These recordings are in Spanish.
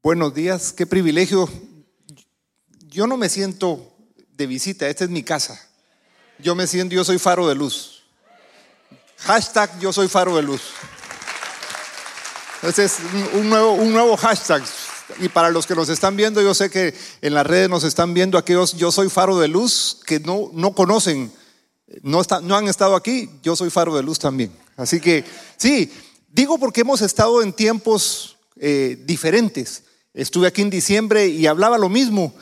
Buenos días, qué privilegio. Yo no me siento de visita, esta es mi casa. Yo me siento, yo soy faro de luz. Hashtag yo soy faro de luz. Ese es un nuevo, un nuevo hashtag. Y para los que nos están viendo, yo sé que en las redes nos están viendo aquellos, yo soy faro de luz, que no, no conocen, no, no han estado aquí, yo soy faro de luz también. Así que sí, digo porque hemos estado en tiempos eh, diferentes. Estuve aquí en diciembre y hablaba lo mismo,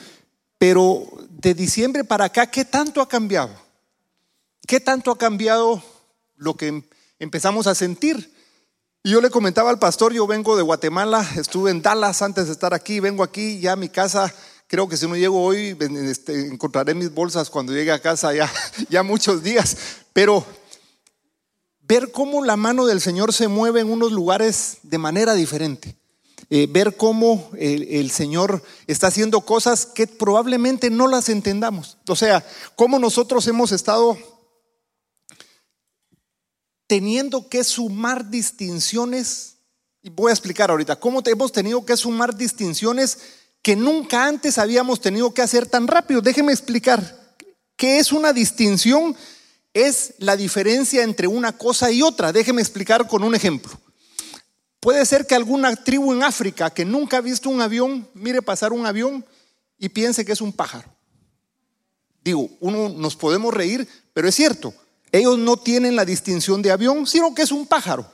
pero de diciembre para acá, ¿qué tanto ha cambiado? ¿Qué tanto ha cambiado lo que empezamos a sentir? Y yo le comentaba al pastor, yo vengo de Guatemala, estuve en Dallas antes de estar aquí, vengo aquí, ya a mi casa, creo que si no llego hoy, este, encontraré mis bolsas cuando llegue a casa ya, ya muchos días, pero ver cómo la mano del Señor se mueve en unos lugares de manera diferente. Eh, ver cómo el, Señor está haciendo cosas que probablemente no las entendamos. O sea, cómo nosotros hemos estado teniendo que sumar distinciones, y voy a explicar ahorita, cómo hemos tenido que sumar distinciones que nunca antes habíamos tenido que hacer tan rápido. Déjeme explicar. ¿Qué es una distinción? Es la diferencia entre una cosa y otra. Déjeme explicar con un ejemplo. Puede ser que alguna tribu en África que nunca ha visto un avión, mire pasar un avión y piense que es un pájaro. Digo, uno nos podemos reír, pero es cierto. Ellos no tienen la distinción de avión, sino que es un pájaro.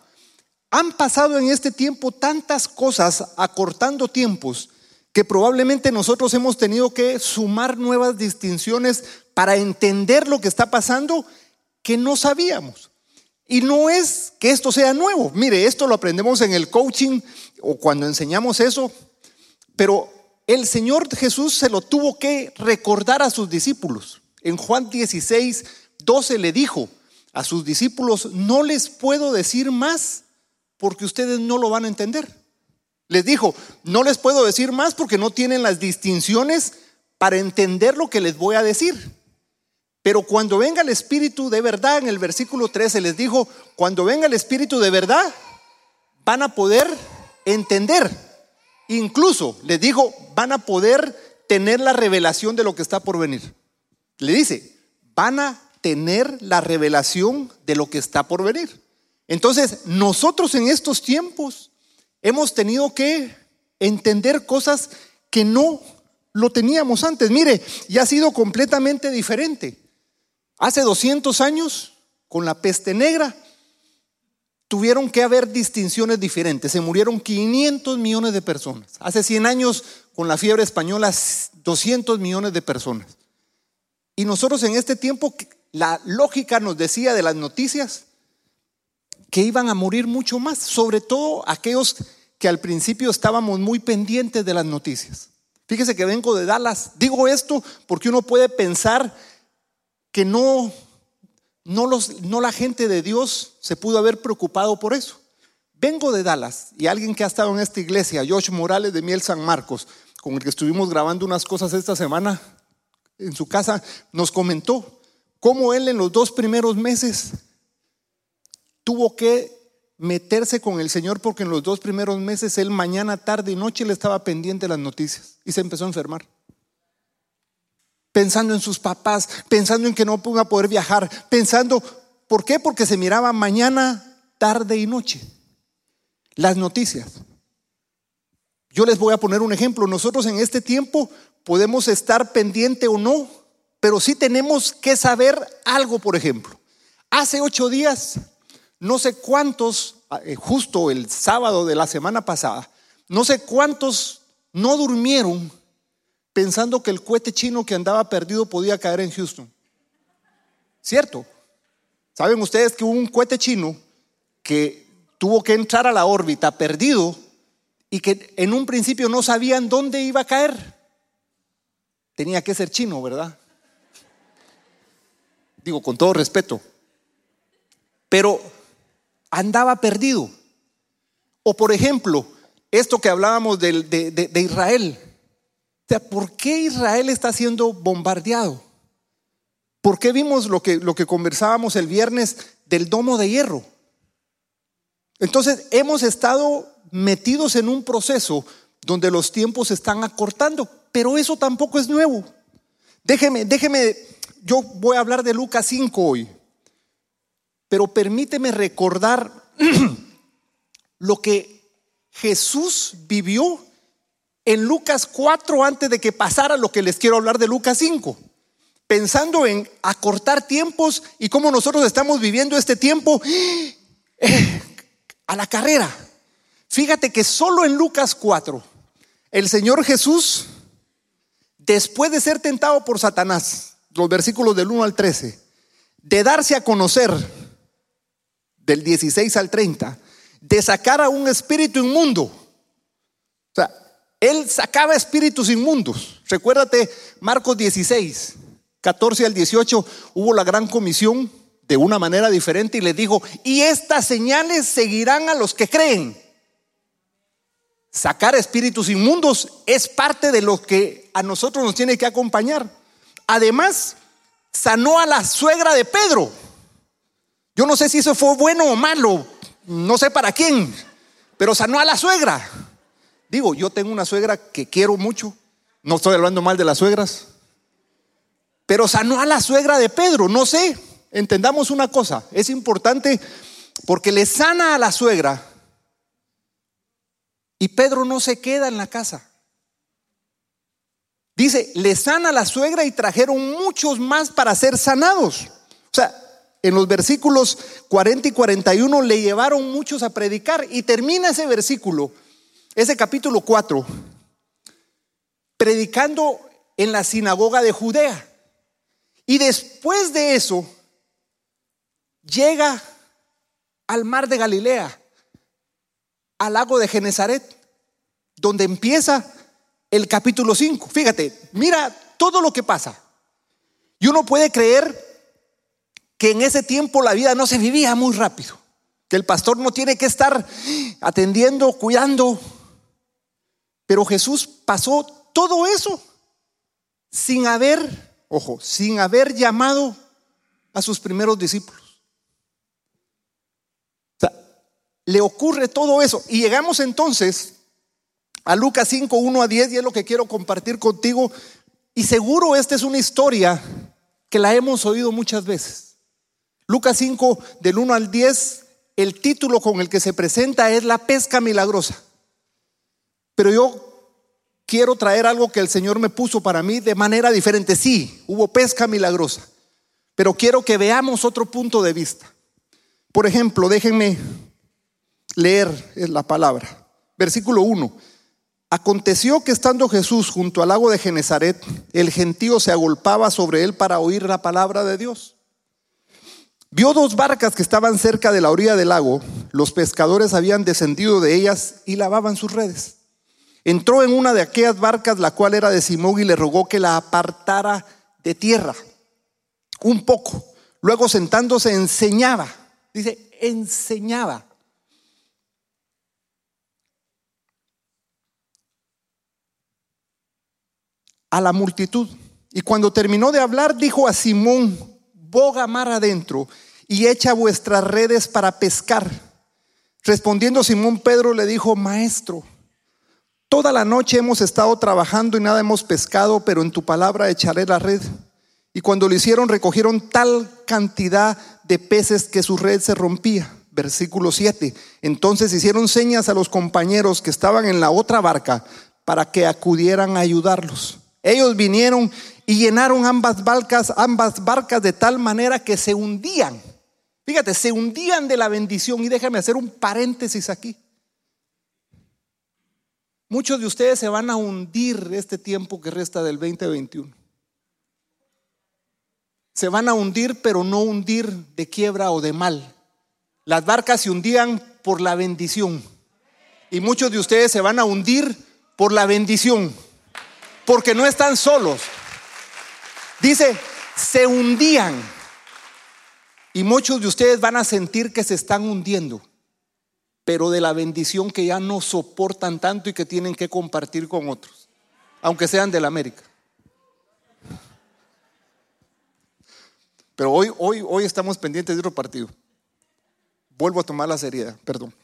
Han pasado en este tiempo tantas cosas acortando tiempos que probablemente nosotros hemos tenido que sumar nuevas distinciones para entender lo que está pasando que no sabíamos. Y no es que esto sea nuevo. Mire, esto lo aprendemos en el coaching o cuando enseñamos eso, pero el Señor Jesús se lo tuvo que recordar a sus discípulos. En Juan 16, 12 le dijo a sus discípulos, no les puedo decir más porque ustedes no lo van a entender. Les dijo, no les puedo decir más porque no tienen las distinciones para entender lo que les voy a decir. Pero cuando venga el Espíritu de verdad, en el versículo 13 les dijo, cuando venga el Espíritu de verdad, van a poder entender. Incluso les dijo, van a poder tener la revelación de lo que está por venir. Le dice, van a tener la revelación de lo que está por venir. Entonces, nosotros en estos tiempos hemos tenido que entender cosas que no lo teníamos antes. Mire, y ha sido completamente diferente. Hace 200 años, con la peste negra, tuvieron que haber distinciones diferentes. Se murieron 500 millones de personas. Hace 100 años, con la fiebre española, 200 millones de personas. Y nosotros en este tiempo la lógica nos decía de las noticias que iban a morir mucho más, sobre todo aquellos que al principio estábamos muy pendientes de las noticias. Fíjese que vengo de Dallas. Digo esto porque uno puede pensar que no, no, los, no la gente de Dios se pudo haber preocupado por eso. Vengo de Dallas y alguien que ha estado en esta iglesia, Josh Morales de Miel San Marcos, con el que estuvimos grabando unas cosas esta semana en su casa, nos comentó cómo él en los dos primeros meses tuvo que meterse con el Señor porque en los dos primeros meses él mañana, tarde y noche le estaba pendiente las noticias y se empezó a enfermar. Pensando en sus papás, pensando en que no iba a poder viajar, pensando, ¿por qué? Porque se miraba mañana, tarde y noche las noticias. Yo les voy a poner un ejemplo. Nosotros en este tiempo podemos estar pendiente o no pero sí tenemos que saber algo, por ejemplo. Hace ocho días, no sé cuántos, eh, justo el sábado de la semana pasada, no sé cuántos no durmieron pensando que el cohete chino que andaba perdido podía caer en Houston. ¿Cierto? ¿Saben ustedes que hubo un cohete chino que tuvo que entrar a la órbita perdido y que en un principio no sabían dónde iba a caer? Tenía que ser chino, ¿verdad? digo con todo respeto, pero andaba perdido. O por ejemplo, esto que hablábamos de, Israel. Sea, ¿por qué Israel está siendo bombardeado? ¿Por qué vimos lo que, lo que conversábamos el viernes del domo de hierro? Entonces, hemos estado metidos en un proceso donde los tiempos se están acortando, pero eso tampoco es nuevo. Déjeme, déjeme, yo voy a hablar de Lucas 5 hoy, pero permíteme recordar lo que Jesús vivió en Lucas 4 antes de que pasara lo que les quiero hablar de Lucas 5 pensando en acortar tiempos y cómo nosotros estamos viviendo este tiempo eh, a la carrera. Fíjate que solo en Lucas 4, el Señor Jesús, después de ser tentado por Satanás, los versículos del 1 al 13, de darse a conocer, del 16 al 30, de sacar a un espíritu inmundo. O sea, él sacaba espíritus inmundos. Recuérdate Marcos 16. 14 al 18 hubo la gran comisión de una manera diferente y le dijo, y estas señales seguirán a los que creen. Sacar espíritus inmundos es parte de lo que a nosotros nos tiene que acompañar. Además, sanó a la suegra de Pedro. Yo no sé si eso fue bueno o malo, no sé para quién, pero sanó a la suegra. Digo, yo tengo una suegra que quiero mucho, no estoy hablando mal de las suegras, pero sanó a la suegra de Pedro, no sé, entendamos una cosa, es importante porque le sana a la suegra y Pedro no se queda en la casa. Dice, le sana a la suegra y trajeron muchos más para ser sanados. O sea, en los versículos 40 y 41 le llevaron muchos a predicar y termina ese versículo, ese capítulo 4, predicando en la sinagoga de Judea. Y después de eso, llega al mar de Galilea, al lago de Genezaret, donde empieza el capítulo 5. Fíjate, mira todo lo que pasa. Y uno puede creer que en ese tiempo la vida no se vivía muy rápido, que el pastor no tiene que estar atendiendo, cuidando. Pero Jesús pasó todo eso sin haber ojo, sin haber llamado a sus primeros discípulos. O sea, le ocurre todo eso. Y llegamos entonces a Lucas 5, 1 a 10, y es lo que quiero compartir contigo. Y seguro esta es una historia que la hemos oído muchas veces. Lucas 5, del 1 al 10, el título con el que se presenta es La pesca milagrosa. Pero yo quiero traer algo que el Señor me puso para mí de manera diferente. Sí, hubo pesca milagrosa, pero quiero que veamos otro punto de vista. Por ejemplo, déjenme leer la palabra. Versículo 1. Aconteció que estando Jesús junto al lago de Genezaret, el gentío se agolpaba sobre él para oír la palabra de Dios. Vio dos barcas que estaban cerca de la orilla del lago. Los pescadores habían descendido de ellas y lavaban sus redes. Entró en una de aquellas barcas, la cual era de Simón, y le rogó que la apartara de tierra un poco. Luego sentándose enseñaba, dice, enseñaba. a la multitud. Y cuando terminó de hablar, dijo a Simón, boga mar adentro y echa vuestras redes para pescar. Respondiendo Simón Pedro le dijo, maestro, Toda la noche hemos estado trabajando y nada hemos pescado, pero en tu palabra echaré la red. Y cuando lo hicieron, recogieron tal cantidad de peces que su red se rompía. Versículo 7. Entonces hicieron señas a los compañeros que estaban en la otra barca para que acudieran a ayudarlos. Ellos vinieron y llenaron ambas barcas, ambas barcas de tal manera que se hundían. Fíjate, se hundían de la bendición. Y déjame hacer un paréntesis aquí. Muchos de ustedes se van a hundir este tiempo que resta del 2021. Se van a hundir, pero no hundir de quiebra o de mal. Las barcas se hundían por la bendición. Y muchos de ustedes se van a hundir por la bendición. Porque no están solos. Dice, se hundían. Y muchos de ustedes van a sentir que se están hundiendo pero de la bendición que ya no soportan tanto y que tienen que compartir con otros, aunque sean de la América. Pero hoy, hoy, hoy estamos pendientes de otro partido. Vuelvo a tomar la seriedad, perdón.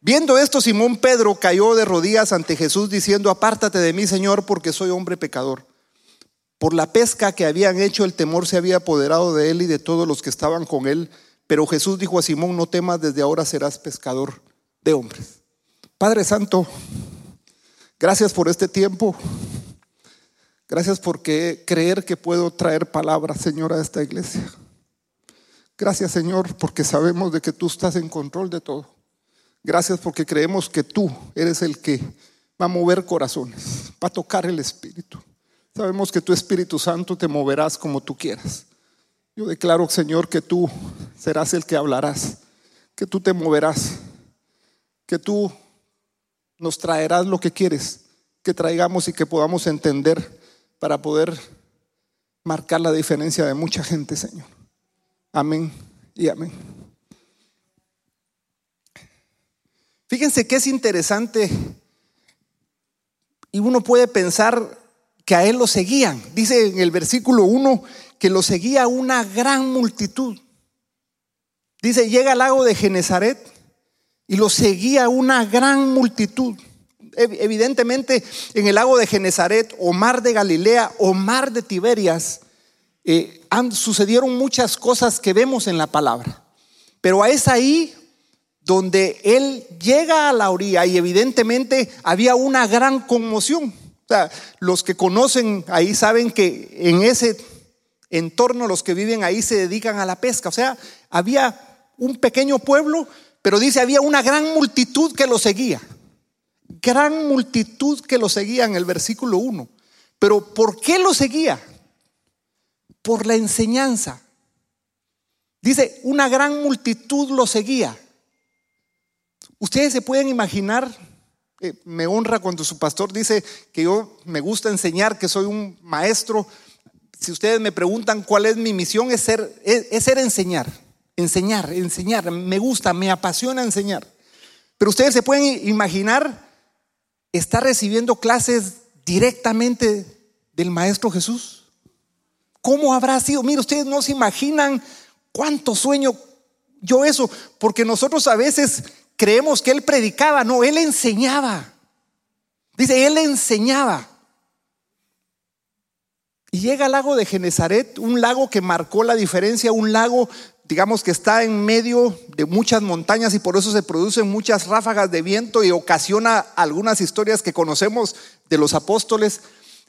Viendo esto, Simón Pedro cayó de rodillas ante Jesús diciendo, apártate de mí, Señor, porque soy hombre pecador. Por la pesca que habían hecho, el temor se había apoderado de él y de todos los que estaban con él. Pero Jesús dijo a Simón, no temas, desde ahora serás pescador de hombres. Padre Santo, gracias por este tiempo. Gracias por creer que puedo traer palabras, Señor, a esta iglesia. Gracias, Señor, porque sabemos de que tú estás en control de todo. Gracias porque creemos que tú eres el que va a mover corazones, va a tocar el Espíritu. Sabemos que tu Espíritu Santo te moverás como tú quieras. Yo declaro, Señor, que tú serás el que hablarás, que tú te moverás, que tú nos traerás lo que quieres que traigamos y que podamos entender para poder marcar la diferencia de mucha gente, Señor. Amén y amén. Fíjense que es interesante y uno puede pensar que a él lo seguían. Dice en el versículo 1 que lo seguía una gran multitud. Dice, llega al lago de Genezaret y lo seguía una gran multitud. Evidentemente en el lago de Genezaret o mar de Galilea o mar de Tiberias eh, sucedieron muchas cosas que vemos en la palabra. Pero es ahí donde él llega a la orilla y evidentemente había una gran conmoción. O sea, los que conocen ahí saben que en ese entorno los que viven ahí se dedican a la pesca. O sea, había un pequeño pueblo, pero dice había una gran multitud que lo seguía. Gran multitud que lo seguía en el versículo 1. Pero ¿por qué lo seguía? por la enseñanza. Dice, una gran multitud lo seguía. Ustedes se pueden imaginar, eh, me honra cuando su pastor dice que yo me gusta enseñar, que soy un maestro. Si ustedes me preguntan cuál es mi misión, es ser, es ser enseñar, enseñar, enseñar. Me gusta, me apasiona enseñar. Pero ustedes se pueden imaginar estar recibiendo clases directamente del Maestro Jesús. ¿Cómo habrá sido? Mire, ustedes no se imaginan cuánto sueño yo eso, porque nosotros a veces creemos que él predicaba, no, él enseñaba. Dice, él enseñaba. Y llega al lago de Genezaret, un lago que marcó la diferencia, un lago, digamos que está en medio de muchas montañas y por eso se producen muchas ráfagas de viento y ocasiona algunas historias que conocemos de los apóstoles.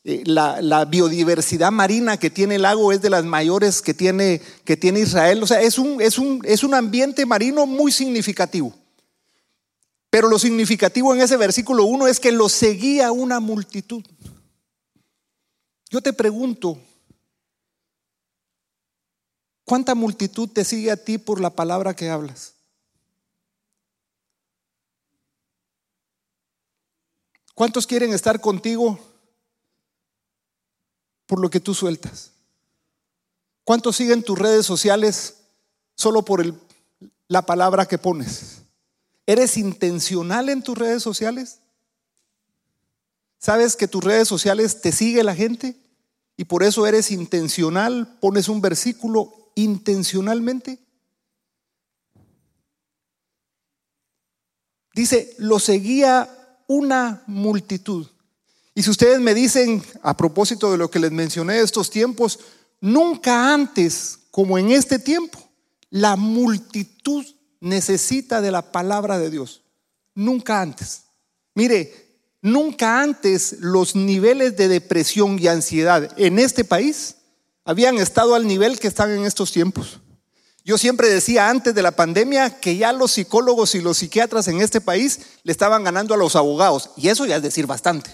Eh, la, biodiversidad marina que tiene el lago es de las mayores que tiene, que tiene Israel. O sea, es un, es, un, es un ambiente marino muy significativo. Pero lo significativo en ese versículo 1 es que lo seguía una multitud. Yo te pregunto, ¿cuánta multitud te sigue a ti por la palabra que hablas? ¿Cuántos quieren estar contigo por lo que tú sueltas? ¿Cuántos siguen tus redes sociales solo por la palabra que pones? ¿Eres intencional en tus redes sociales? ¿Sabes que tus redes sociales te sigue la gente? Y por eso eres intencional, pones un versículo intencionalmente. Dice, lo seguía una multitud. Y si ustedes me dicen, a propósito de lo que les mencioné de estos tiempos, nunca antes como en este tiempo, la multitud necesita de la palabra de Dios. Nunca antes. Mire, nunca antes los niveles de depresión y ansiedad en este país habían estado al nivel que están en estos tiempos. Yo siempre decía antes de la pandemia que ya los psicólogos y los psiquiatras en este país le estaban ganando a los abogados. Y eso ya es decir bastante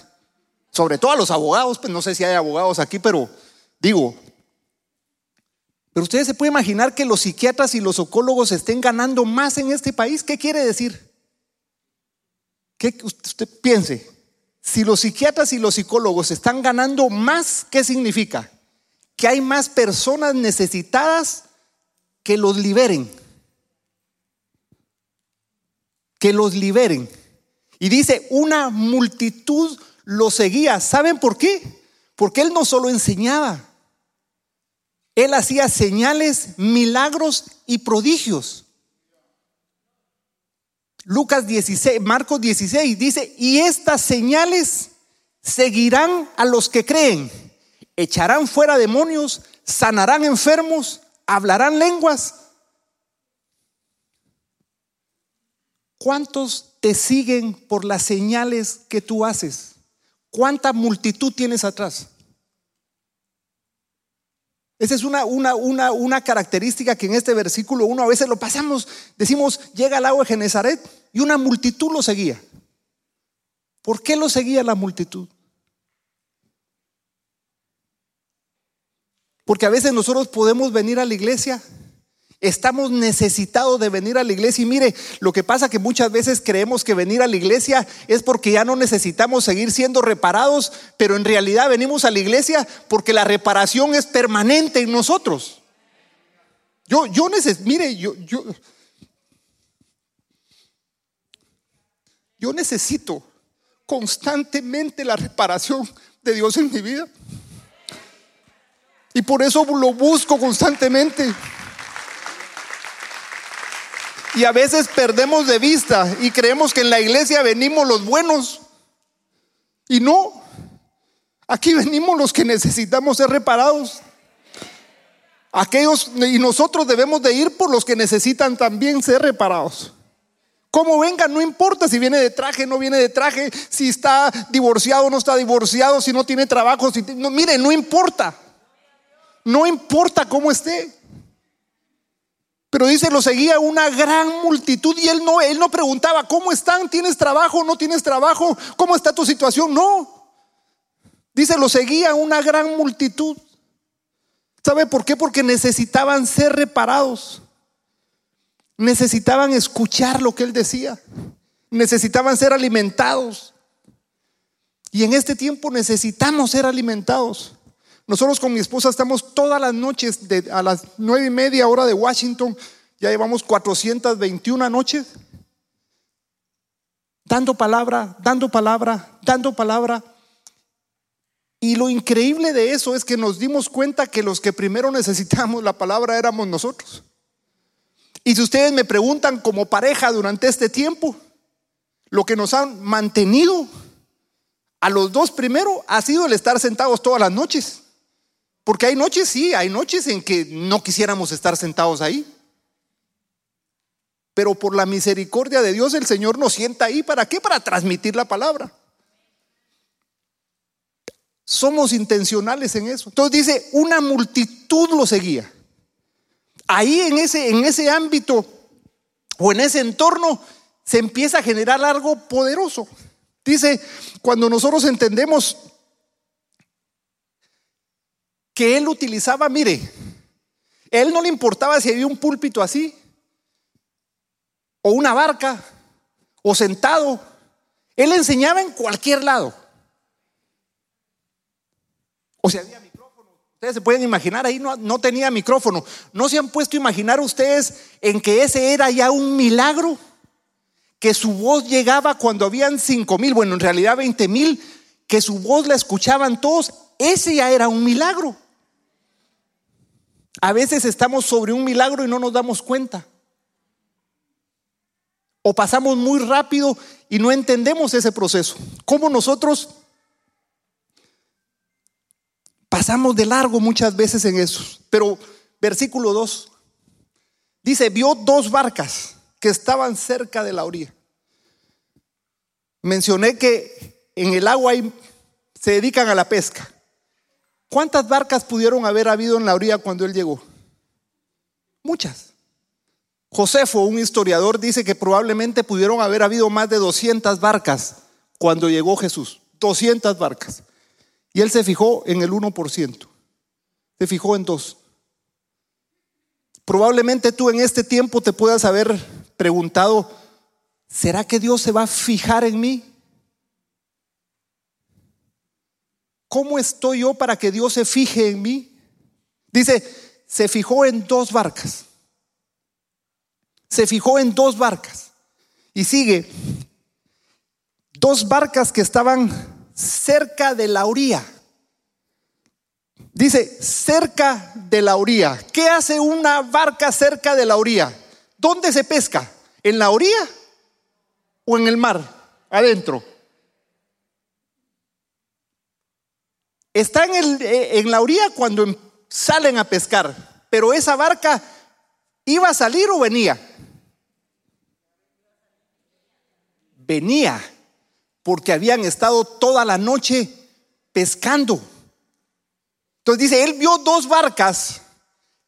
sobre todo a los abogados, pues no sé si hay abogados aquí, pero digo, pero ustedes se pueden imaginar que los psiquiatras y los psicólogos estén ganando más en este país. ¿Qué quiere decir? Que usted piense, si los psiquiatras y los psicólogos están ganando más, ¿qué significa? Que hay más personas necesitadas que los liberen. Que los liberen. Y dice, una multitud lo seguía. ¿Saben por qué? Porque él no solo enseñaba, él hacía señales, milagros y prodigios. Lucas 16, Marcos 16 dice, y estas señales seguirán a los que creen, echarán fuera demonios, sanarán enfermos, hablarán lenguas. ¿Cuántos te siguen por las señales que tú haces? ¿Cuánta multitud tienes atrás? Esa es una, una, una, una característica que en este versículo uno a veces lo pasamos, decimos, llega al agua de Genezaret y una multitud lo seguía. ¿Por qué lo seguía la multitud? Porque a veces nosotros podemos venir a la iglesia Estamos necesitados de venir a la iglesia y mire, lo que pasa que muchas veces creemos que venir a la iglesia es porque ya no necesitamos seguir siendo reparados, pero en realidad venimos a la iglesia porque la reparación es permanente en nosotros. Yo, yo necesito, mire, yo, yo, yo necesito constantemente la reparación de Dios en mi vida. Y por eso lo busco constantemente. Y a veces perdemos de vista y creemos que en la iglesia venimos los buenos. Y no, aquí venimos los que necesitamos ser reparados. Aquellos, y nosotros debemos de ir por los que necesitan también ser reparados. Como venga, no importa si viene de traje, no viene de traje, si está divorciado no está divorciado, si no tiene trabajo, si no, mire, no importa. No importa cómo esté. Pero dice, lo seguía una gran multitud y él no, él no preguntaba, ¿cómo están? ¿Tienes trabajo? ¿No tienes trabajo? ¿Cómo está tu situación? No. Dice, lo seguía una gran multitud. ¿Sabe por qué? Porque necesitaban ser reparados. Necesitaban escuchar lo que él decía. Necesitaban ser alimentados. Y en este tiempo necesitamos ser alimentados. Nosotros con mi esposa estamos todas las noches a las nueve y media hora de Washington. Ya llevamos 421 noches. Dando palabra, dando palabra, dando palabra. Y lo increíble de eso es que nos dimos cuenta que los que primero necesitamos la palabra éramos nosotros. Y si ustedes me preguntan como pareja durante este tiempo, lo que nos han mantenido a los dos primero ha sido el estar sentados todas las noches. Porque hay noches, sí, hay noches en que no quisiéramos estar sentados ahí. Pero por la misericordia de Dios el Señor nos sienta ahí. ¿Para qué? Para transmitir la palabra. Somos intencionales en eso. Entonces dice, una multitud lo seguía. Ahí en ese, en ese ámbito o en ese entorno se empieza a generar algo poderoso. Dice, cuando nosotros entendemos que él utilizaba, mire, él no le importaba si había un púlpito así, o una barca, o sentado. Él enseñaba en cualquier lado. O sea, había micrófono. Ustedes se pueden imaginar, ahí no, no tenía micrófono. ¿No se han puesto a imaginar ustedes en que ese era ya un milagro? Que su voz llegaba cuando habían cinco mil, bueno, en realidad veinte mil, que su voz la escuchaban todos. Ese ya era un milagro. A veces estamos sobre un milagro y no nos damos cuenta. O pasamos muy rápido y no entendemos ese proceso. ¿Cómo nosotros pasamos de largo muchas veces en eso? Pero versículo 2 dice, vio dos barcas que estaban cerca de la orilla. Mencioné que en el agua se dedican a la pesca. ¿Cuántas barcas pudieron haber habido en la orilla cuando él llegó? Muchas. Josefo, un historiador, dice que probablemente pudieron haber habido más de 200 barcas cuando llegó Jesús. 200 barcas. Y él se fijó en el 1%. Se fijó en dos. Probablemente tú en este tiempo te puedas haber preguntado, ¿será que Dios se va a fijar en mí? ¿Cómo estoy yo para que Dios se fije en mí? Dice, se fijó en dos barcas. Se fijó en dos barcas. Y sigue, dos barcas que estaban cerca de la orilla. Dice, cerca de la orilla. ¿Qué hace una barca cerca de la orilla? ¿Dónde se pesca? ¿En la orilla? o en el mar, adentro. Está en, eh, en la orilla cuando em, salen a pescar, pero esa barca iba a salir o venía. Venía, porque habían estado toda la noche pescando. Entonces dice, él vio dos barcas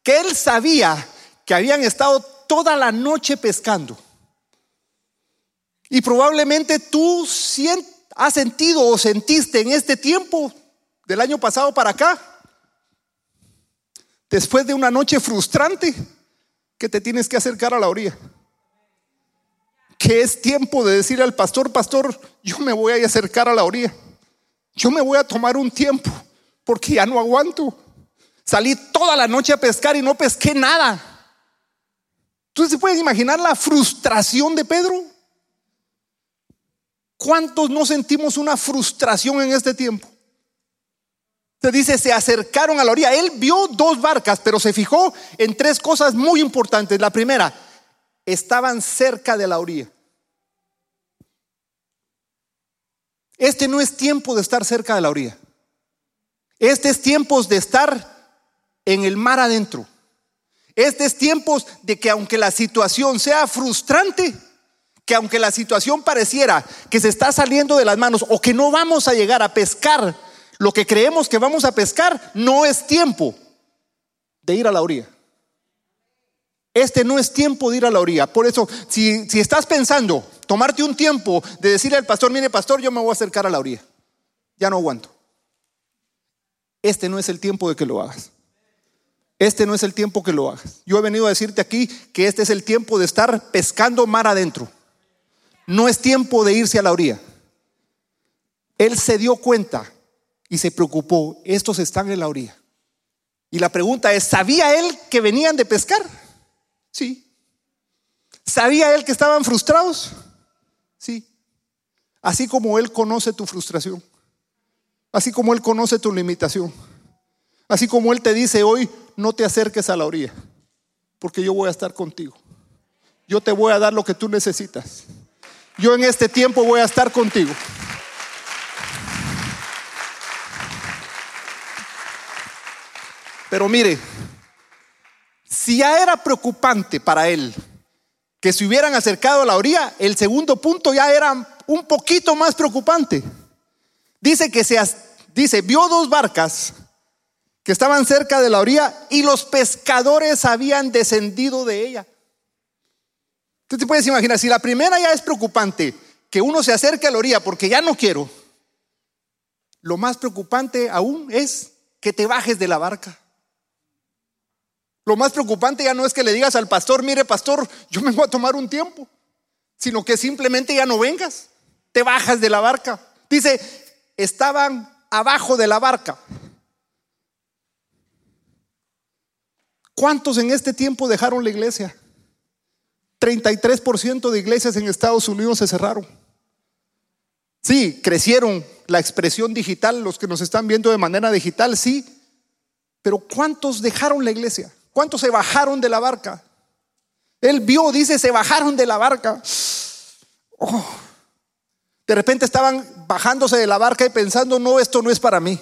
que él sabía que habían estado toda la noche pescando. Y probablemente tú has sentido o sentiste en este tiempo del año pasado para acá, después de una noche frustrante, que te tienes que acercar a la orilla. Que es tiempo de decir al pastor, pastor, yo me voy a acercar a la orilla. Yo me voy a tomar un tiempo porque ya no aguanto. Salí toda la noche a pescar y no pesqué nada. Entonces se pueden imaginar la frustración de Pedro. ¿Cuántos no sentimos una frustración en este tiempo? Se dice, se acercaron a la orilla. Él vio dos barcas, pero se fijó en tres cosas muy importantes. La primera, estaban cerca de la orilla. Este no es tiempo de estar cerca de la orilla. Este es tiempo de estar en el mar adentro. Este es tiempo de que aunque la situación sea frustrante, que aunque la situación pareciera que se está saliendo de las manos o que no vamos a llegar a pescar lo que creemos que vamos a pescar, no es tiempo de ir a la orilla. Este no es tiempo de ir a la orilla. Por eso, si, si estás pensando tomarte un tiempo de decirle al pastor, mire pastor, yo me voy a acercar a la orilla. Ya no aguanto. Este no es el tiempo de que lo hagas. Este no es el tiempo que lo hagas. Yo he venido a decirte aquí que este es el tiempo de estar pescando mar adentro. No es tiempo de irse a la orilla. Él se dio cuenta y se preocupó. Estos están en la orilla. Y la pregunta es, ¿sabía él que venían de pescar? Sí. ¿Sabía él que estaban frustrados? Sí. Así como él conoce tu frustración. Así como él conoce tu limitación. Así como él te dice hoy, no te acerques a la orilla, porque yo voy a estar contigo. Yo te voy a dar lo que tú necesitas. Yo en este tiempo voy a estar contigo. Pero mire, si ya era preocupante para él que se hubieran acercado a la orilla, el segundo punto ya era un poquito más preocupante. Dice que se dice, vio dos barcas que estaban cerca de la orilla y los pescadores habían descendido de ella. Tú te puedes imaginar, si la primera ya es preocupante, que uno se acerque a la orilla porque ya no quiero, lo más preocupante aún es que te bajes de la barca. Lo más preocupante ya no es que le digas al pastor, mire pastor, yo me voy a tomar un tiempo, sino que simplemente ya no vengas, te bajas de la barca. Dice, estaban abajo de la barca. ¿Cuántos en este tiempo dejaron la iglesia? 33% de iglesias en Estados Unidos se cerraron. Sí, crecieron la expresión digital, los que nos están viendo de manera digital, sí, pero ¿cuántos dejaron la iglesia? ¿Cuántos se bajaron de la barca? Él vio, dice, se bajaron de la barca. Oh. De repente estaban bajándose de la barca y pensando, no, esto no es para mí.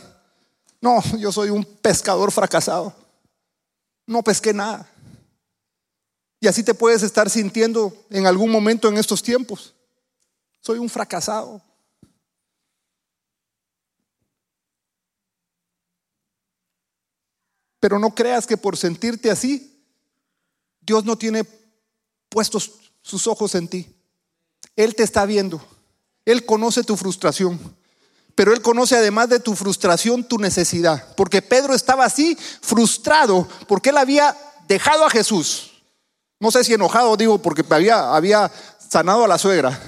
No, yo soy un pescador fracasado. No pesqué nada. Y así te puedes estar sintiendo en algún momento en estos tiempos. Soy un fracasado. Pero no creas que por sentirte así, Dios no tiene puestos sus ojos en ti. Él te está viendo. Él conoce tu frustración. Pero Él conoce además de tu frustración tu necesidad. Porque Pedro estaba así frustrado porque Él había dejado a Jesús. No sé si enojado, digo, porque había, había sanado a la suegra.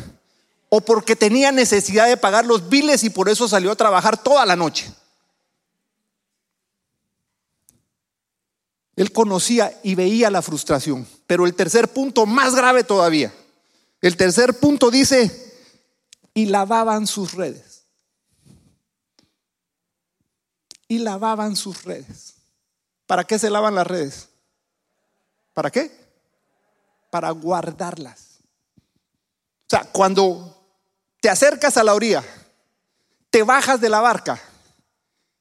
O porque tenía necesidad de pagar los biles y por eso salió a trabajar toda la noche. Él conocía y veía la frustración. Pero el tercer punto, más grave todavía. El tercer punto dice, y lavaban sus redes. Y lavaban sus redes. ¿Para qué se lavan las redes? ¿Para qué? para guardarlas. O sea, cuando te acercas a la orilla, te bajas de la barca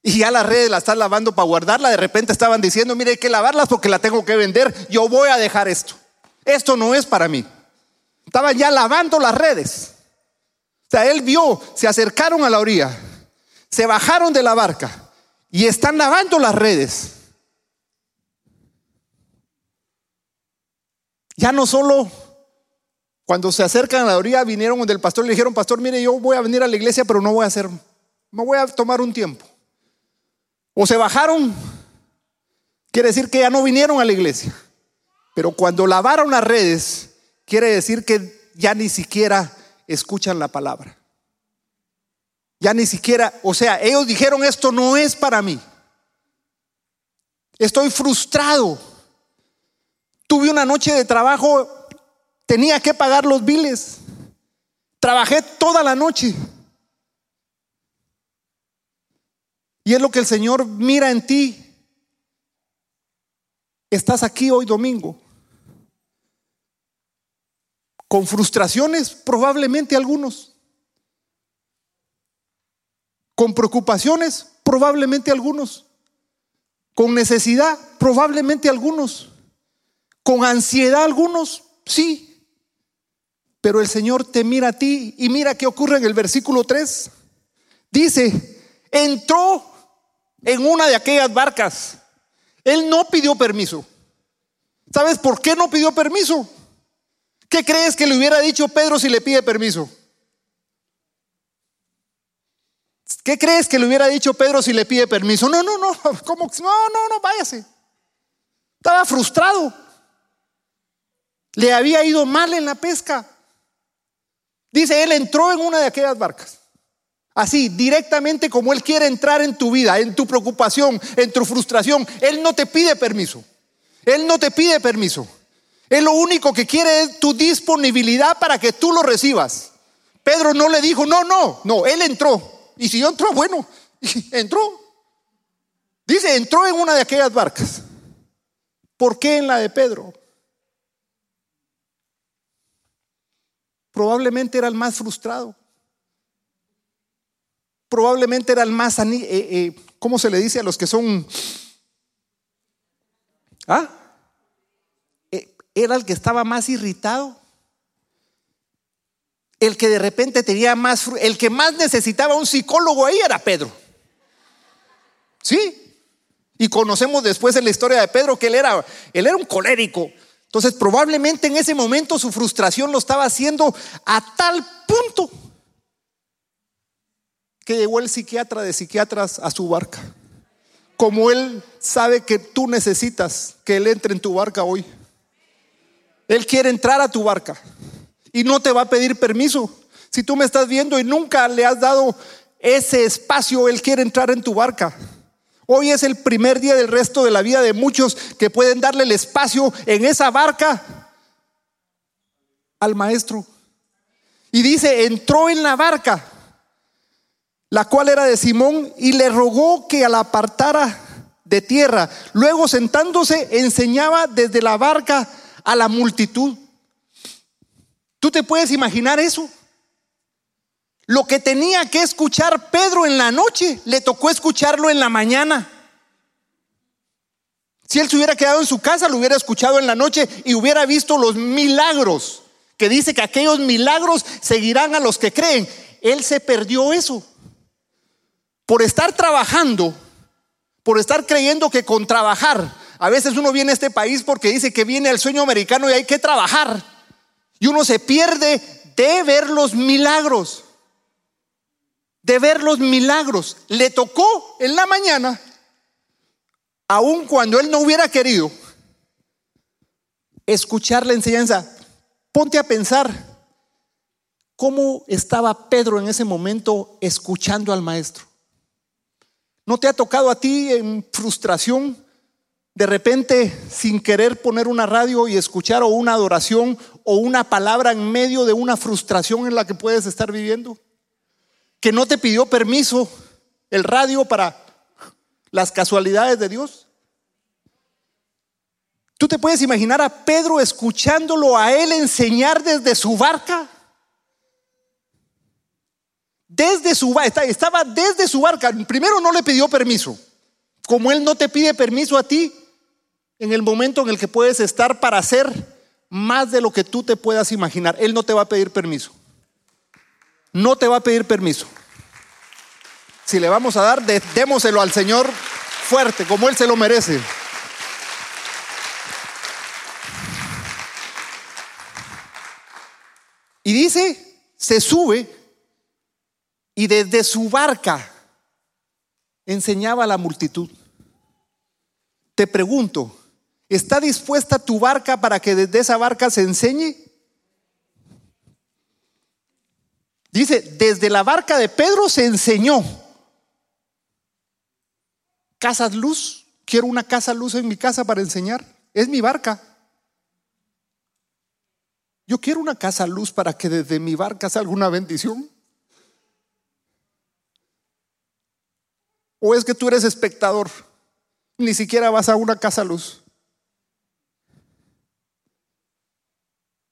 y ya las redes la estás lavando para guardarla, de repente estaban diciendo, mire, hay que lavarlas porque la tengo que vender, yo voy a dejar esto. Esto no es para mí. Estaban ya lavando las redes. O sea, él vio, se acercaron a la orilla, se bajaron de la barca y están lavando las redes. Ya no solo cuando se acercan a la orilla vinieron del pastor y le dijeron, pastor, mire, yo voy a venir a la iglesia, pero no voy a hacer, me voy a tomar un tiempo. O se bajaron, quiere decir que ya no vinieron a la iglesia. Pero cuando lavaron las redes, quiere decir que ya ni siquiera escuchan la palabra. Ya ni siquiera, o sea, ellos dijeron, esto no es para mí. Estoy frustrado. Tuve una noche de trabajo, tenía que pagar los biles. Trabajé toda la noche. Y es lo que el Señor mira en ti. Estás aquí hoy domingo. Con frustraciones, probablemente algunos. Con preocupaciones, probablemente algunos. Con necesidad, probablemente algunos. Con ansiedad, algunos, sí. Pero el Señor te mira a ti y mira qué ocurre en el versículo 3. Dice, entró en una de aquellas barcas. Él no pidió permiso. ¿Sabes por qué no pidió permiso? ¿Qué crees que le hubiera dicho Pedro si le pide permiso? ¿Qué crees que le hubiera dicho Pedro si le pide permiso? No, no, no, ¿cómo? No, no, no, váyase. Estaba frustrado. Le había ido mal en la pesca. Dice, él entró en una de aquellas barcas. Así, directamente como Él quiere entrar en tu vida, en tu preocupación, en tu frustración. Él no te pide permiso. Él no te pide permiso. Él lo único que quiere es tu disponibilidad para que tú lo recibas. Pedro no le dijo, no, no, no, él entró. Y si yo entró, bueno, entró. Dice, entró en una de aquellas barcas. ¿Por qué en la de Pedro? Probablemente era el más frustrado. Probablemente era el más, eh, eh, ¿cómo se le dice a los que son? ¿Ah? era el que estaba más irritado. El que de repente tenía más, el que más necesitaba un psicólogo ahí era Pedro. Sí. Y conocemos después en la historia de Pedro que él era, él era un colérico. Entonces probablemente en ese momento su frustración lo estaba haciendo a tal punto que llegó el psiquiatra de psiquiatras a su barca. Como él sabe que tú necesitas que él entre en tu barca hoy. Él quiere entrar a tu barca y no te va a pedir permiso. Si tú me estás viendo y nunca le has dado ese espacio, Él quiere entrar en tu barca. Hoy es el primer día del resto de la vida de muchos que pueden darle el espacio en esa barca al maestro. Y dice, entró en la barca, la cual era de Simón, y le rogó que la apartara de tierra. Luego sentándose, enseñaba desde la barca a la multitud. ¿Tú te puedes imaginar eso? Lo que tenía que escuchar Pedro en la noche, le tocó escucharlo en la mañana. Si él se hubiera quedado en su casa, lo hubiera escuchado en la noche y hubiera visto los milagros, que dice que aquellos milagros seguirán a los que creen. Él se perdió eso. Por estar trabajando, por estar creyendo que con trabajar a veces uno viene a este país porque dice que viene el sueño americano y hay que trabajar. Y uno se pierde de ver los milagros. De ver los milagros. Le tocó en la mañana, aun cuando él no hubiera querido, escuchar la enseñanza. Ponte a pensar cómo estaba Pedro en ese momento escuchando al maestro. ¿No te ha tocado a ti en frustración de repente sin querer poner una radio y escuchar o una adoración o una palabra en medio de una frustración en la que puedes estar viviendo? Que no te pidió permiso el radio para las casualidades de Dios. ¿Tú te puedes imaginar a Pedro escuchándolo a él enseñar desde su barca? Desde su barca, estaba desde su barca. Primero no le pidió permiso. Como Él no te pide permiso a ti en el momento en el que puedes estar para hacer más de lo que tú te puedas imaginar. Él no te va a pedir permiso. No te va a pedir permiso. Si le vamos a dar, démoselo al Señor fuerte, como Él se lo merece. Y dice, se sube y desde su barca enseñaba a la multitud. Te pregunto, ¿está dispuesta tu barca para que desde esa barca se enseñe? Dice, desde la barca de Pedro se enseñó. Casas luz, quiero una casa luz en mi casa para enseñar. Es mi barca. Yo quiero una casa luz para que desde mi barca salga una bendición. ¿O es que tú eres espectador? Ni siquiera vas a una casa luz.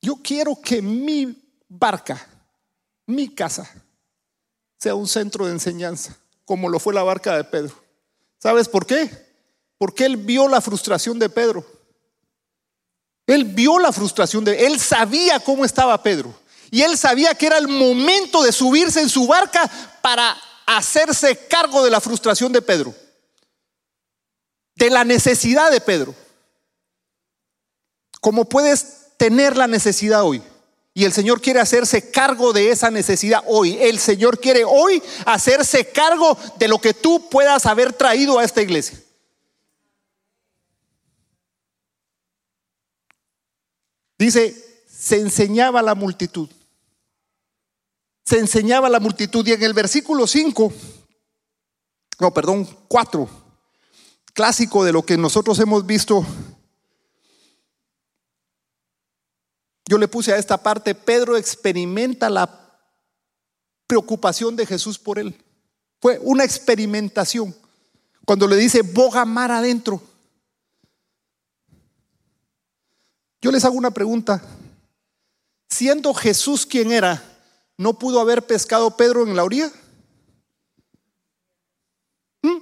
Yo quiero que mi barca, mi casa, sea un centro de enseñanza, como lo fue la barca de Pedro. ¿Sabes por qué? Porque él vio la frustración de Pedro. Él vio la frustración de él sabía cómo estaba Pedro y él sabía que era el momento de subirse en su barca para hacerse cargo de la frustración de Pedro, de la necesidad de Pedro. Como puedes tener la necesidad hoy. Y el Señor quiere hacerse cargo de esa necesidad hoy. El Señor quiere hoy hacerse cargo de lo que tú puedas haber traído a esta iglesia. Dice, se enseñaba a la multitud se enseñaba a la multitud. Y en el versículo 5, no, perdón, 4, clásico de lo que nosotros hemos visto, yo le puse a esta parte, Pedro experimenta la preocupación de Jesús por él. Fue una experimentación. Cuando le dice, boga mar adentro. Yo les hago una pregunta. Siendo Jesús quien era, ¿No pudo haber pescado Pedro en la orilla? ¿Mm?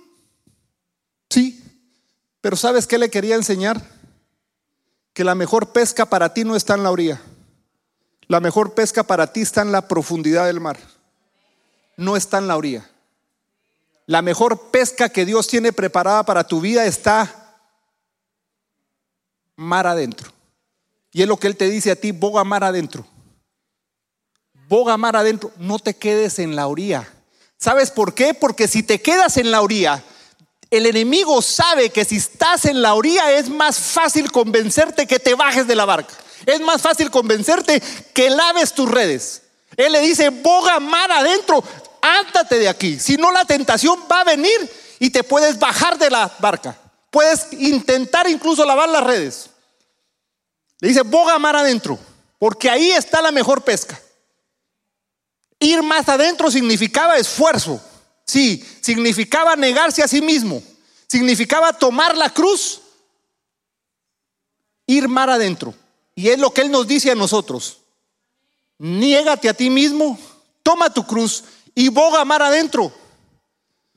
Sí, pero ¿sabes qué le quería enseñar? Que la mejor pesca para ti no está en la orilla. La mejor pesca para ti está en la profundidad del mar. No está en la orilla. La mejor pesca que Dios tiene preparada para tu vida está mar adentro. Y es lo que Él te dice a ti, boga mar adentro boga mar adentro, no te quedes en la orilla. ¿Sabes por qué? Porque si te quedas en la orilla, el enemigo sabe que si estás en la orilla es más fácil convencerte que te bajes de la barca. Es más fácil convencerte que laves tus redes. Él le dice, boga mar adentro, ándate de aquí. Si no, la tentación va a venir y te puedes bajar de la barca. Puedes intentar incluso lavar las redes. Le dice, boga mar adentro, porque ahí está la mejor pesca. Ir más adentro significaba esfuerzo. Sí, significaba negarse a sí mismo. Significaba tomar la cruz. Ir más adentro. Y es lo que Él nos dice a nosotros. Niégate a ti mismo, toma tu cruz y boga mar adentro.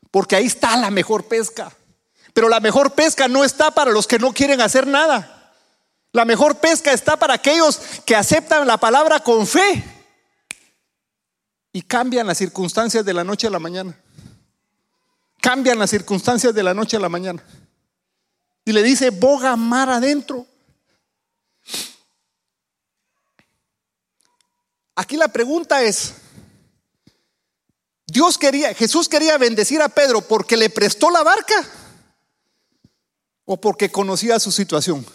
Porque ahí está la mejor pesca. Pero la mejor pesca no está para los que no quieren hacer nada. La mejor pesca está para aquellos que aceptan la palabra con fe y cambian las circunstancias de la noche a la mañana. Cambian las circunstancias de la noche a la mañana. Y le dice, boga mar adentro. Aquí la pregunta es, Dios quería, Jesús quería bendecir a Pedro porque le prestó la barca o porque conocía su situación.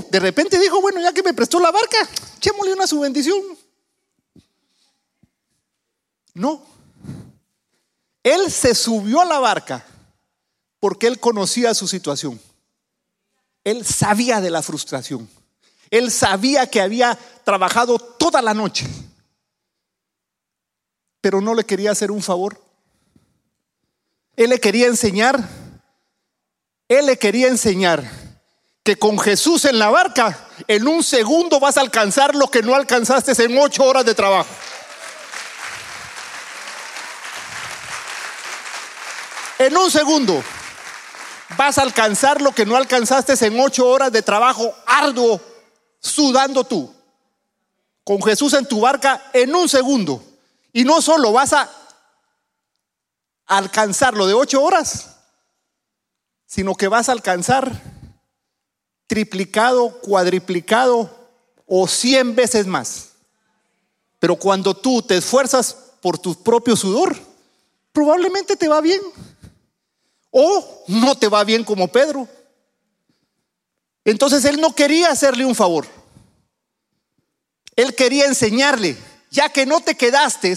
De repente dijo, bueno, ya que me prestó la barca, echémosle una su bendición. No. Él se subió a la barca porque él conocía su situación. Él sabía de la frustración. Él sabía que había trabajado toda la noche, pero no le quería hacer un favor. Él le quería enseñar, él le quería enseñar que con Jesús en la barca, en un segundo vas a alcanzar lo que no alcanzaste en ocho horas de trabajo. En un segundo vas a alcanzar lo que no alcanzaste en ocho horas de trabajo arduo, sudando tú. Con Jesús en tu barca en un segundo. Y no solo vas a alcanzar lo de ocho horas, sino que vas a alcanzar triplicado, cuadriplicado o cien veces más. Pero cuando tú te esfuerzas por tu propio sudor, probablemente te va bien. O no te va bien como Pedro. Entonces él no quería hacerle un favor. Él quería enseñarle, ya que no te quedaste,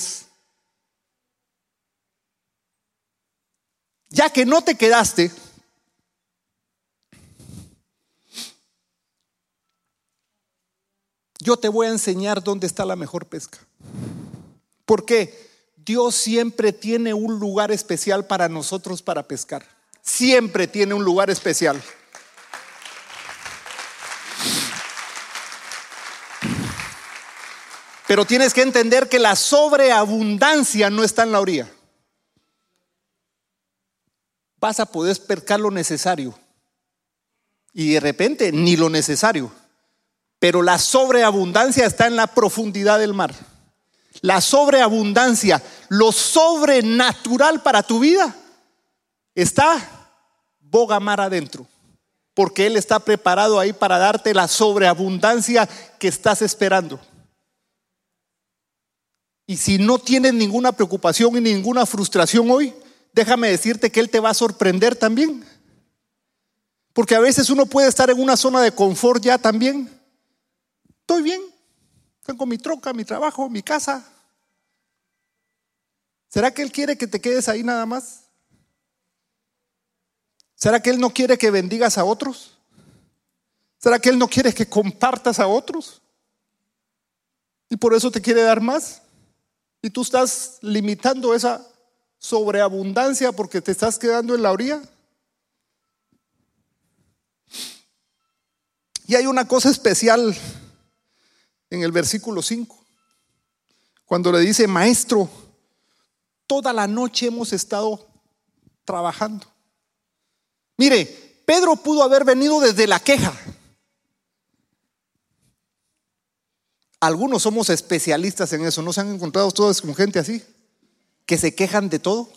ya que no te quedaste, yo te voy a enseñar dónde está la mejor pesca. ¿Por qué? Dios siempre tiene un lugar especial para nosotros para pescar. Siempre tiene un lugar especial. Pero tienes que entender que la sobreabundancia no está en la orilla. Vas a poder pescar lo necesario. Y de repente ni lo necesario. Pero la sobreabundancia está en la profundidad del mar. La sobreabundancia, lo sobrenatural para tu vida, está boga mar adentro. Porque Él está preparado ahí para darte la sobreabundancia que estás esperando. Y si no tienes ninguna preocupación y ninguna frustración hoy, déjame decirte que Él te va a sorprender también. Porque a veces uno puede estar en una zona de confort ya también. Estoy bien. Tengo mi troca, mi trabajo, mi casa. ¿Será que Él quiere que te quedes ahí nada más? ¿Será que Él no quiere que bendigas a otros? ¿Será que Él no quiere que compartas a otros? Y por eso te quiere dar más. Y tú estás limitando esa sobreabundancia porque te estás quedando en la orilla. Y hay una cosa especial en el versículo 5, cuando le dice, maestro, toda la noche hemos estado trabajando. Mire, Pedro pudo haber venido desde la queja. Algunos somos especialistas en eso, ¿no se han encontrado todos con gente así? Que se quejan de todo.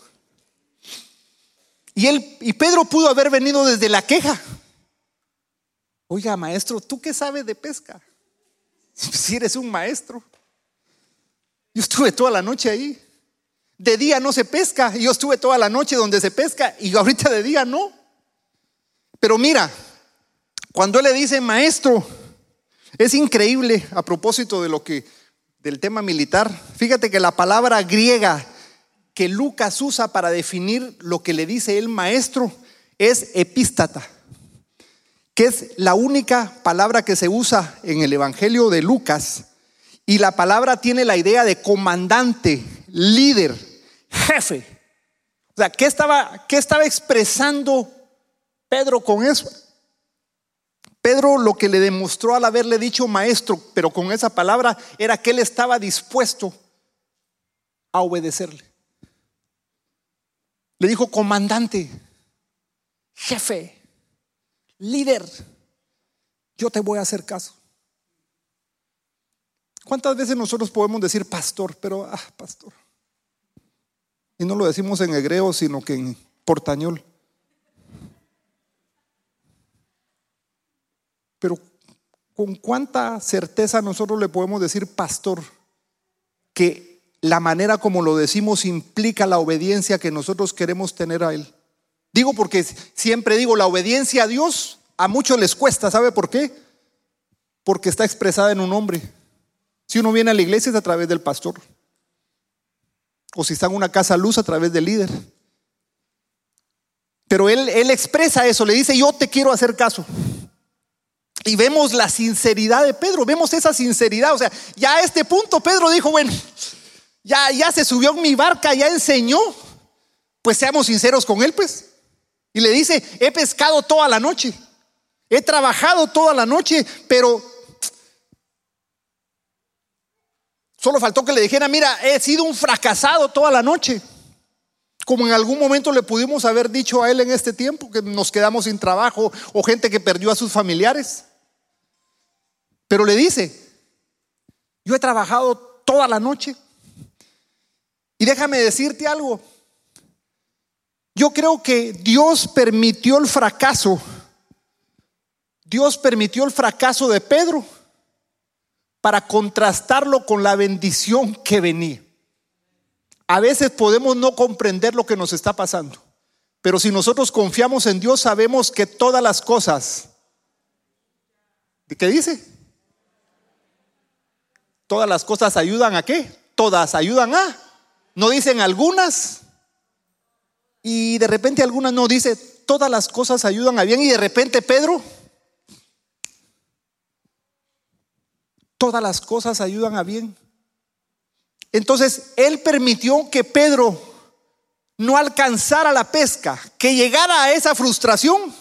Y él y Pedro pudo haber venido desde la queja. Oiga, maestro, ¿tú qué sabes de pesca? Si eres un maestro. Yo estuve toda la noche ahí. De día no se pesca. Yo estuve toda la noche donde se pesca y ahorita de día no. Pero mira, cuando él le dice maestro, es increíble a propósito de lo que del tema militar. Fíjate que la palabra griega que Lucas usa para definir lo que le dice el maestro es epístata que es la única palabra que se usa en el Evangelio de Lucas. Y la palabra tiene la idea de comandante, líder, jefe. O sea, ¿qué estaba, qué estaba expresando Pedro con eso? Pedro lo que le demostró al haberle dicho maestro, pero con esa palabra, era que él estaba dispuesto a obedecerle. Le dijo comandante, jefe, líder, yo te voy a hacer caso. ¿Cuántas veces nosotros podemos decir pastor, pero, ah, pastor? Y no lo decimos en hebreo, sino que en portañol. Pero con cuánta certeza nosotros le podemos decir pastor que la manera como lo decimos implica la obediencia que nosotros queremos tener a Él. Digo porque siempre digo, la obediencia a Dios a muchos les cuesta, ¿sabe por qué? Porque está expresada en un hombre. Si uno viene a la iglesia es a través del pastor. O si está en una casa luz a través del líder. Pero él, él expresa eso, le dice, yo te quiero hacer caso. Y vemos la sinceridad de Pedro, vemos esa sinceridad. O sea, ya a este punto Pedro dijo, bueno, ya, ya se subió en mi barca, ya enseñó. Pues seamos sinceros con él, pues. Y le dice, he pescado toda la noche. He trabajado toda la noche, pero solo faltó que le dijera, mira, he sido un fracasado toda la noche. Como en algún momento le pudimos haber dicho a él en este tiempo, que nos quedamos sin trabajo o gente que perdió a sus familiares. Pero le dice, yo he trabajado toda la noche. Y déjame decirte algo. Yo creo que Dios permitió el fracaso Dios permitió el fracaso de Pedro para contrastarlo con la bendición que venía. A veces podemos no comprender lo que nos está pasando, pero si nosotros confiamos en Dios sabemos que todas las cosas, ¿qué dice? Todas las cosas ayudan a qué? Todas ayudan a. No dicen algunas. Y de repente algunas no dice, todas las cosas ayudan a bien. Y de repente Pedro todas las cosas ayudan a bien. Entonces, Él permitió que Pedro no alcanzara la pesca, que llegara a esa frustración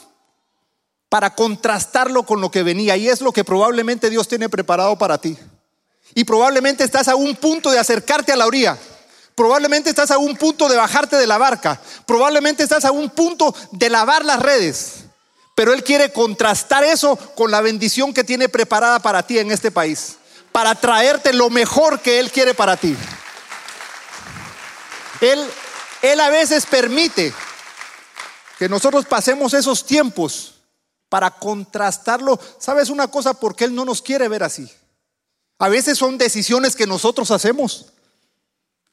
para contrastarlo con lo que venía. Y es lo que probablemente Dios tiene preparado para ti. Y probablemente estás a un punto de acercarte a la orilla. Probablemente estás a un punto de bajarte de la barca. Probablemente estás a un punto de lavar las redes. Pero Él quiere contrastar eso con la bendición que tiene preparada para ti en este país. Para traerte lo mejor que Él quiere para ti. Él, él a veces permite que nosotros pasemos esos tiempos para contrastarlo. ¿Sabes una cosa? Porque Él no nos quiere ver así. A veces son decisiones que nosotros hacemos.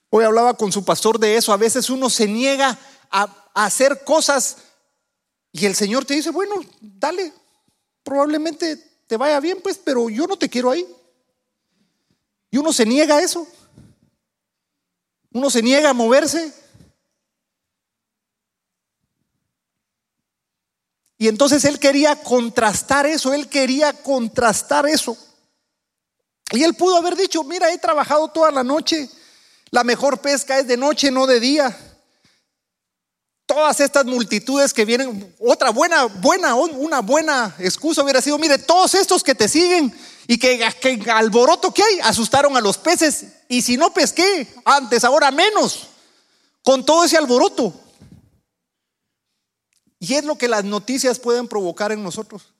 Hoy hablaba con su pastor de eso. A veces uno se niega a, hacer cosas y el Señor te dice, bueno, dale, probablemente te vaya bien, pues, pero yo no te quiero ahí. Y uno se niega a eso. Uno se niega a moverse. Y entonces él quería contrastar eso, él quería contrastar eso. Y él pudo haber dicho, mira, he trabajado toda la noche, la mejor pesca es de noche, no de día todas estas multitudes que vienen, otra buena, buena, una buena excusa hubiera sido, mire, todos estos que te siguen y que, que alboroto que hay, asustaron a los peces y si no pesqué antes, ahora menos, con todo ese alboroto. Y es lo que las noticias pueden provocar en nosotros.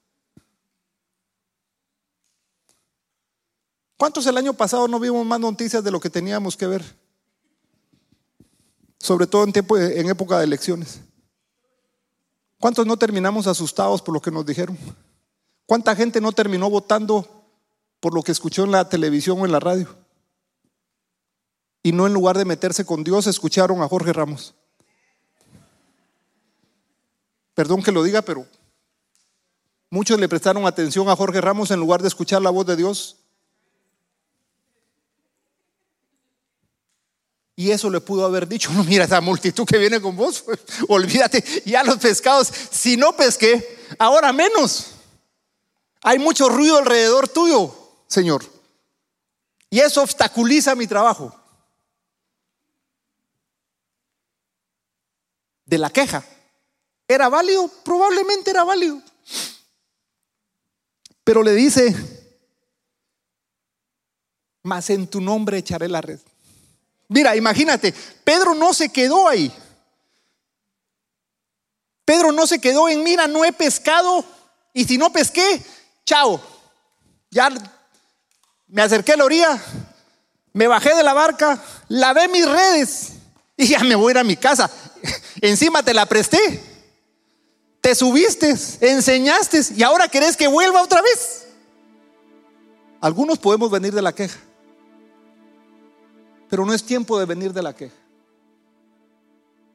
¿Cuántos el año pasado no vimos más noticias de lo que teníamos que ver? sobre todo en, tiempo, en época de elecciones. ¿Cuántos no terminamos asustados por lo que nos dijeron? ¿Cuánta gente no terminó votando por lo que escuchó en la televisión o en la radio? Y no en lugar de meterse con Dios, escucharon a Jorge Ramos. Perdón que lo diga, pero muchos le prestaron atención a Jorge Ramos en lugar de escuchar la voz de Dios Y eso le pudo haber dicho, no, mira esa multitud que viene con vos, pues, olvídate, ya los pescados, si no pesqué, ahora menos. Hay mucho ruido alrededor tuyo, Señor. Y eso obstaculiza mi trabajo. De la queja. ¿Era válido? Probablemente era válido. Pero le dice, mas en tu nombre echaré la red. Mira, imagínate, Pedro no se quedó ahí. Pedro no se quedó en, mira, no he pescado y si no pesqué, chao. Ya me acerqué a la orilla, me bajé de la barca, lavé mis redes y ya me voy a ir a mi casa. Encima te la presté, te subiste, enseñaste y ahora querés que vuelva otra vez. Algunos podemos venir de la queja. Pero no es tiempo de venir de la queja.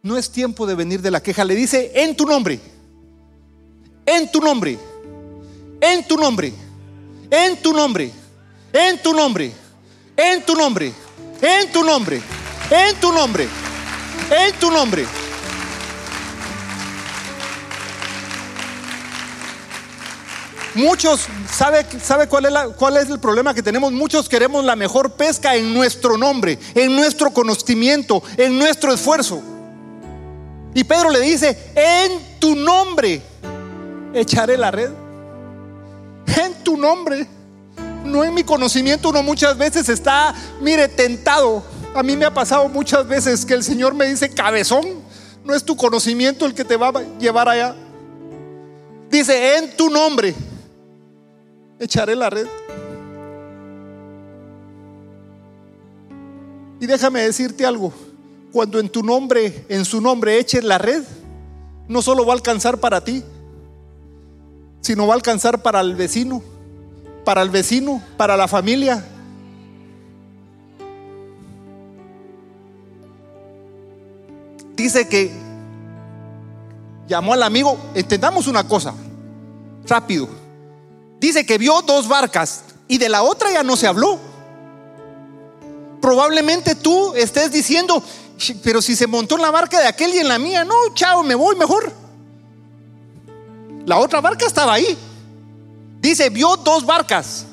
No es tiempo de venir de la queja. Le dice, en tu nombre, en tu nombre, en tu nombre, en tu nombre, en tu nombre, en tu nombre, en tu nombre, en tu nombre, en tu nombre. Muchos, ¿sabe, sabe cuál, es cuál es el problema que tenemos? Muchos queremos la mejor pesca en nuestro nombre, en nuestro conocimiento, en nuestro esfuerzo. Y Pedro le dice, en tu nombre echaré la red. en tu nombre. No en mi conocimiento, uno muchas veces está, mire, tentado. A mí me ha pasado muchas veces que el Señor me dice, cabezón, no es tu conocimiento el que te va a llevar allá. Dice, en tu nombre echaré la red. Y déjame decirte algo, cuando en tu nombre, en su nombre eches la red, no solo va a alcanzar para ti, sino va a alcanzar para el vecino, para el vecino, para la familia. Dice que llamó al amigo, entendamos una cosa, rápido. Dice que vio dos barcas y de la otra ya no se habló. Probablemente tú estés diciendo, pero si se montó en la barca de aquel y en la mía, no, chao, me voy mejor. La otra barca estaba ahí. Dice, vio dos barcas.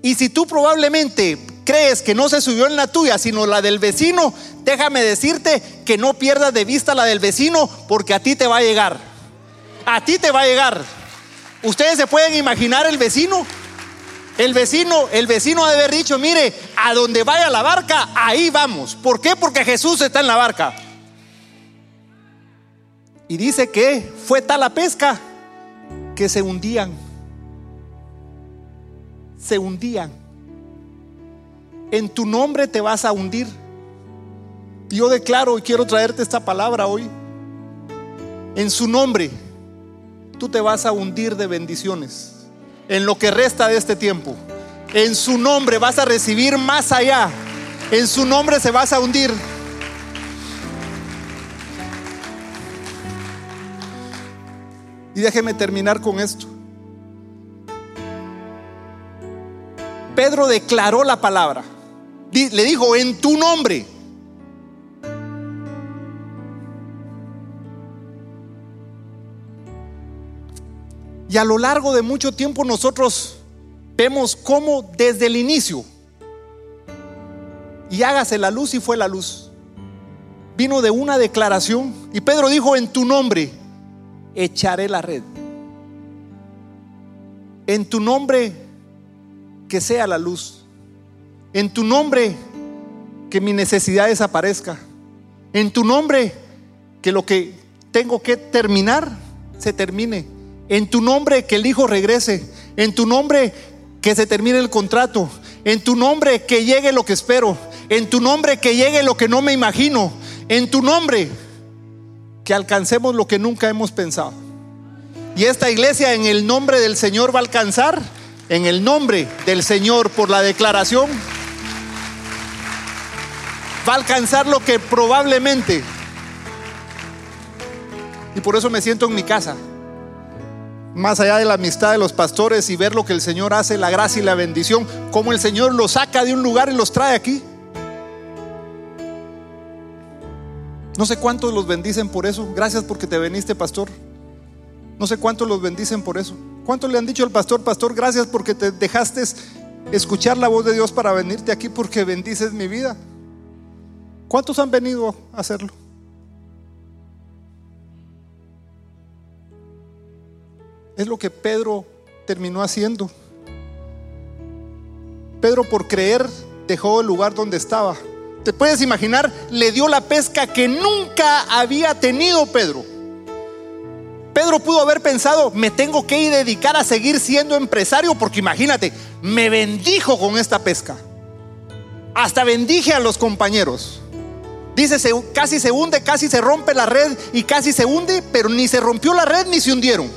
Y si tú probablemente crees que no se subió en la tuya, sino la del vecino, déjame decirte que no pierdas de vista la del vecino, porque a ti te va a llegar. A ti te va a llegar. Ustedes se pueden imaginar el vecino. El vecino, el vecino ha de haber dicho, mire, a donde vaya la barca, ahí vamos. ¿Por qué? Porque Jesús está en la barca. Y dice que fue tal la pesca que se hundían. Se hundían. En tu nombre te vas a hundir. Yo declaro y quiero traerte esta palabra hoy. En su nombre tú te vas a hundir de bendiciones. En lo que resta de este tiempo. En su nombre vas a recibir más allá. En su nombre se vas a hundir. Y déjeme terminar con esto. Pedro declaró la palabra. Le dijo, en tu nombre. Y a lo largo de mucho tiempo nosotros vemos cómo desde el inicio, y hágase la luz y fue la luz, vino de una declaración. Y Pedro dijo, en tu nombre echaré la red. En tu nombre que sea la luz. En tu nombre que mi necesidad desaparezca. En tu nombre que lo que tengo que terminar se termine. En tu nombre que el hijo regrese. En tu nombre que se termine el contrato. En tu nombre que llegue lo que espero. En tu nombre que llegue lo que no me imagino. En tu nombre que alcancemos lo que nunca hemos pensado. Y esta iglesia en el nombre del Señor va a alcanzar, en el nombre del Señor por la declaración, va a alcanzar lo que probablemente, y por eso me siento en mi casa, más allá de la amistad de los pastores y ver lo que el Señor hace, la gracia y la bendición, como el Señor los saca de un lugar y los trae aquí. No sé cuántos los bendicen por eso. Gracias porque te veniste, pastor. No sé cuántos los bendicen por eso. ¿Cuántos le han dicho al pastor, pastor, gracias porque te dejaste escuchar la voz de Dios para venirte aquí porque bendices mi vida? ¿Cuántos han venido a hacerlo? Es lo que Pedro terminó haciendo. Pedro por creer dejó el lugar donde estaba te puedes imaginar, le dio la pesca que nunca había tenido Pedro. Pedro pudo haber pensado, me tengo que ir dedicar a seguir siendo empresario porque imagínate, me bendijo con esta pesca. Hasta bendije a los compañeros. Dice, casi se hunde, casi se rompe la red y casi se hunde, pero ni se rompió la red ni se hundieron.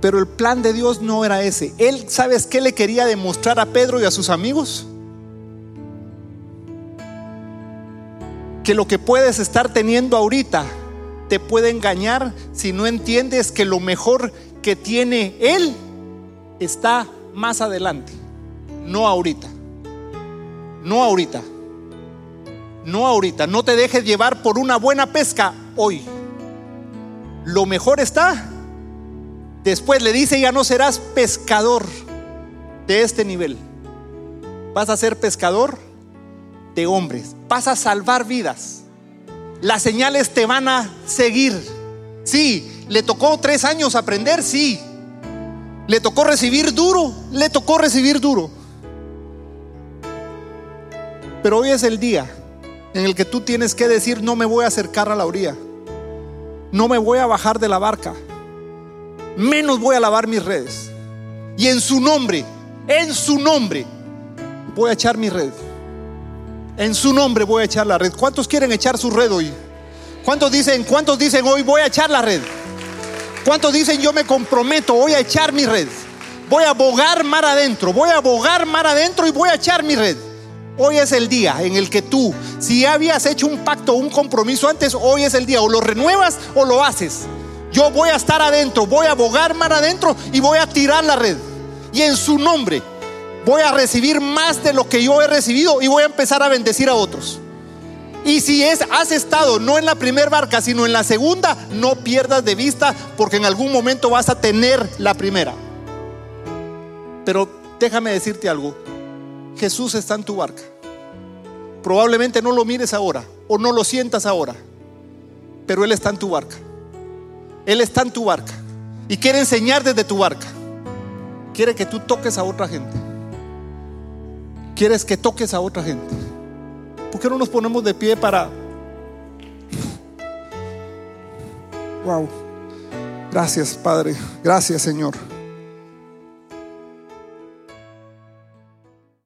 Pero el plan de Dios no era ese. Él, ¿sabes qué le quería demostrar a Pedro y a sus amigos? Que lo que puedes estar teniendo ahorita te puede engañar si no entiendes que lo mejor que tiene Él está más adelante, no ahorita. No ahorita. No ahorita. No te dejes llevar por una buena pesca hoy. Lo mejor está Después le dice, ya no serás pescador de este nivel. Vas a ser pescador de hombres. Vas a salvar vidas. Las señales te van a seguir. Sí, ¿Le tocó tres años aprender? Sí. ¿Le tocó recibir duro? Le tocó recibir duro. Pero hoy es el día en el que tú tienes que decir, no me voy a acercar a la orilla. No me voy a bajar de la barca. Menos voy a lavar mis redes. Y en su nombre, en su nombre, voy a echar mi red. En su nombre voy a echar la red. ¿Cuántos quieren echar su red hoy? ¿Cuántos dicen, cuántos dicen hoy voy a echar la red? ¿Cuántos dicen yo me comprometo, voy a echar mi red? Voy a bogar mar adentro, voy a bogar mar adentro y voy a echar mi red. Hoy es el día en el que tú, si habías hecho un pacto, un compromiso antes, hoy es el día. O lo renuevas o lo haces. Yo voy a estar adentro, voy a bogar mar adentro y voy a tirar la red. Y en su nombre voy a recibir más de lo que yo he recibido y voy a empezar a bendecir a otros. Y si es, has estado no en la primera barca, sino en la segunda, no pierdas de vista porque en algún momento vas a tener la primera. Pero déjame decirte algo, Jesús está en tu barca. Probablemente no lo mires ahora o no lo sientas ahora, pero Él está en tu barca. Él está en tu barca y quiere enseñar desde tu barca. Quiere que tú toques a otra gente. Quieres que toques a otra gente. ¿Por qué no nos ponemos de pie para... Wow. Gracias, Padre. Gracias, Señor.